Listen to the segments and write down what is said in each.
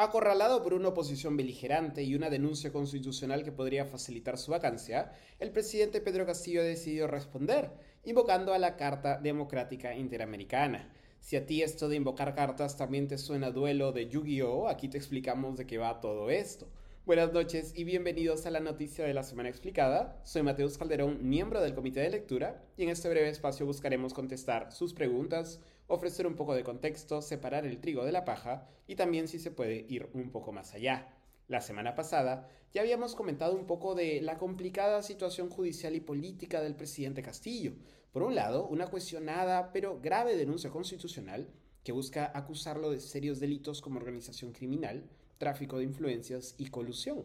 Acorralado por una oposición beligerante y una denuncia constitucional que podría facilitar su vacancia, el presidente Pedro Castillo ha decidido responder, invocando a la Carta Democrática Interamericana. Si a ti esto de invocar cartas también te suena duelo de Yu-Gi-Oh, aquí te explicamos de qué va todo esto. Buenas noches y bienvenidos a la noticia de la semana explicada. Soy Mateus Calderón, miembro del comité de lectura, y en este breve espacio buscaremos contestar sus preguntas, ofrecer un poco de contexto, separar el trigo de la paja y también si se puede ir un poco más allá. La semana pasada ya habíamos comentado un poco de la complicada situación judicial y política del presidente Castillo. Por un lado, una cuestionada pero grave denuncia constitucional que busca acusarlo de serios delitos como organización criminal, tráfico de influencias y colusión.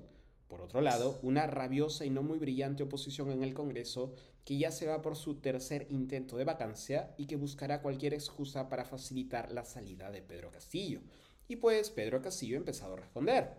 Por otro lado, una rabiosa y no muy brillante oposición en el Congreso que ya se va por su tercer intento de vacancia y que buscará cualquier excusa para facilitar la salida de Pedro Castillo. Y pues Pedro Castillo ha empezado a responder.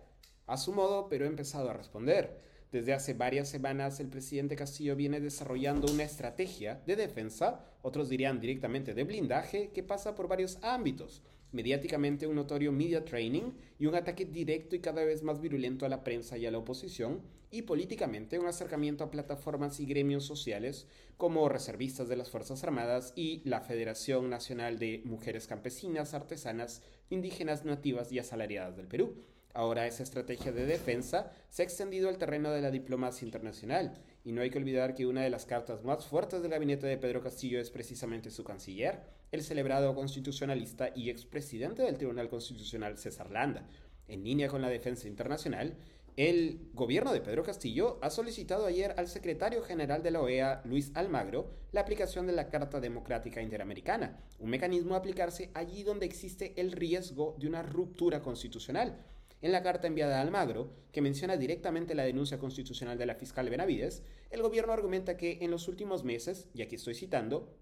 A su modo, pero ha empezado a responder. Desde hace varias semanas el presidente Castillo viene desarrollando una estrategia de defensa, otros dirían directamente de blindaje, que pasa por varios ámbitos. Mediáticamente un notorio media training y un ataque directo y cada vez más virulento a la prensa y a la oposición, y políticamente un acercamiento a plataformas y gremios sociales como reservistas de las Fuerzas Armadas y la Federación Nacional de Mujeres Campesinas, Artesanas, Indígenas, Nativas y Asalariadas del Perú. Ahora esa estrategia de defensa se ha extendido al terreno de la diplomacia internacional, y no hay que olvidar que una de las cartas más fuertes del gabinete de Pedro Castillo es precisamente su canciller, el celebrado constitucionalista y expresidente del Tribunal Constitucional César Landa. En línea con la defensa internacional, el gobierno de Pedro Castillo ha solicitado ayer al secretario general de la OEA, Luis Almagro, la aplicación de la Carta Democrática Interamericana, un mecanismo a aplicarse allí donde existe el riesgo de una ruptura constitucional. En la carta enviada a Almagro, que menciona directamente la denuncia constitucional de la fiscal Benavides, el gobierno argumenta que en los últimos meses, y aquí estoy citando,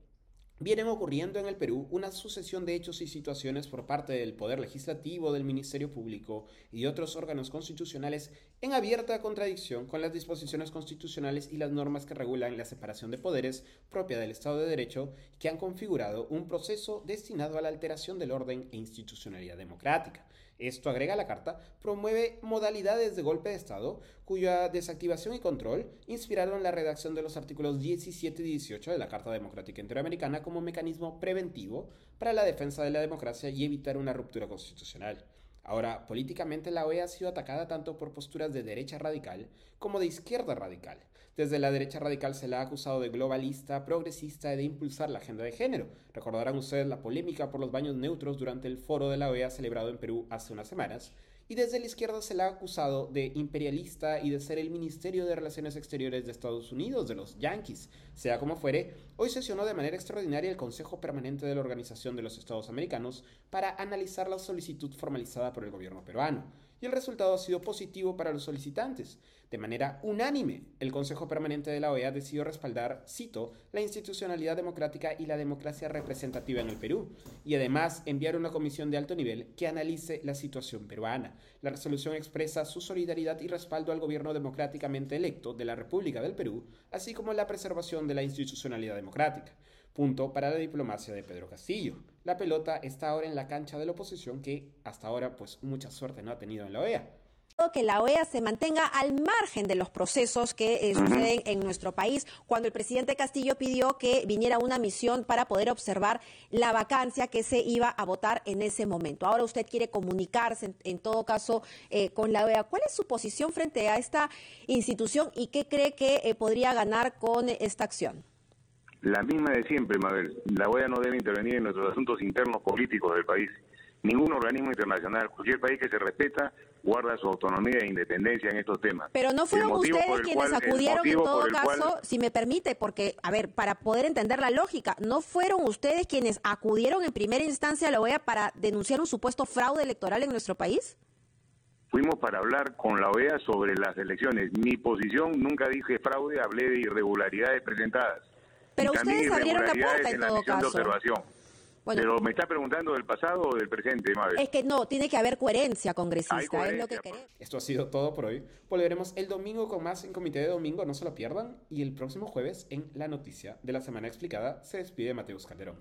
Vienen ocurriendo en el Perú una sucesión de hechos y situaciones por parte del Poder Legislativo, del Ministerio Público y otros órganos constitucionales en abierta contradicción con las disposiciones constitucionales y las normas que regulan la separación de poderes propia del Estado de Derecho que han configurado un proceso destinado a la alteración del orden e institucionalidad democrática. Esto, agrega la Carta, promueve modalidades de golpe de Estado cuya desactivación y control inspiraron la redacción de los artículos 17 y 18 de la Carta Democrática Interamericana mecanismo preventivo para la defensa de la democracia y evitar una ruptura constitucional. Ahora, políticamente la OEA ha sido atacada tanto por posturas de derecha radical como de izquierda radical. Desde la derecha radical se la ha acusado de globalista, progresista y de impulsar la agenda de género. Recordarán ustedes la polémica por los baños neutros durante el foro de la OEA celebrado en Perú hace unas semanas, y desde la izquierda se la ha acusado de imperialista y de ser el Ministerio de Relaciones Exteriores de Estados Unidos, de los Yankees. Sea como fuere, hoy sesionó de manera extraordinaria el Consejo Permanente de la Organización de los Estados Americanos para analizar la solicitud formalizada por el gobierno peruano y el resultado ha sido positivo para los solicitantes. De manera unánime, el Consejo Permanente de la OEA decidió respaldar, cito, la institucionalidad democrática y la democracia representativa en el Perú, y además enviar una comisión de alto nivel que analice la situación peruana. La resolución expresa su solidaridad y respaldo al gobierno democráticamente electo de la República del Perú, así como la preservación de la institucionalidad democrática. Punto para la diplomacia de Pedro Castillo. La pelota está ahora en la cancha de la oposición que hasta ahora pues mucha suerte no ha tenido en la OEA que la OEA se mantenga al margen de los procesos que eh, suceden en nuestro país. Cuando el presidente Castillo pidió que viniera una misión para poder observar la vacancia que se iba a votar en ese momento. Ahora usted quiere comunicarse, en, todo caso, eh, con la OEA. ¿Cuál es su posición frente a esta institución y qué cree que eh, podría ganar con esta acción? La misma de siempre, Mabel. La OEA no debe intervenir en nuestros asuntos internos políticos del país. Ningún organismo internacional, cualquier país que se respeta, guarda su autonomía e independencia en estos temas. Pero no fueron ustedes quienes acudieron en todo caso, si me permite, porque, a ver, para poder entender la lógica, ¿no fueron ustedes quienes acudieron en primera instancia a la OEA para denunciar un supuesto fraude electoral en nuestro país? Fuimos para hablar con la OEA sobre las elecciones. Mi posición nunca dije fraude, hablé de irregularidades presentadas. Pero ustedes abrieron la puerta en, todo caso. Pero me está preguntando del pasado o del presente, madre. Es que no, tiene que haber coherencia congresista, es lo que queremos. Esto ha sido todo por hoy. Volveremos el domingo con más en Comité de Domingo, no se lo pierdan. Y el próximo jueves en La Noticia de la Semana Explicada se despide Mateus Calderón.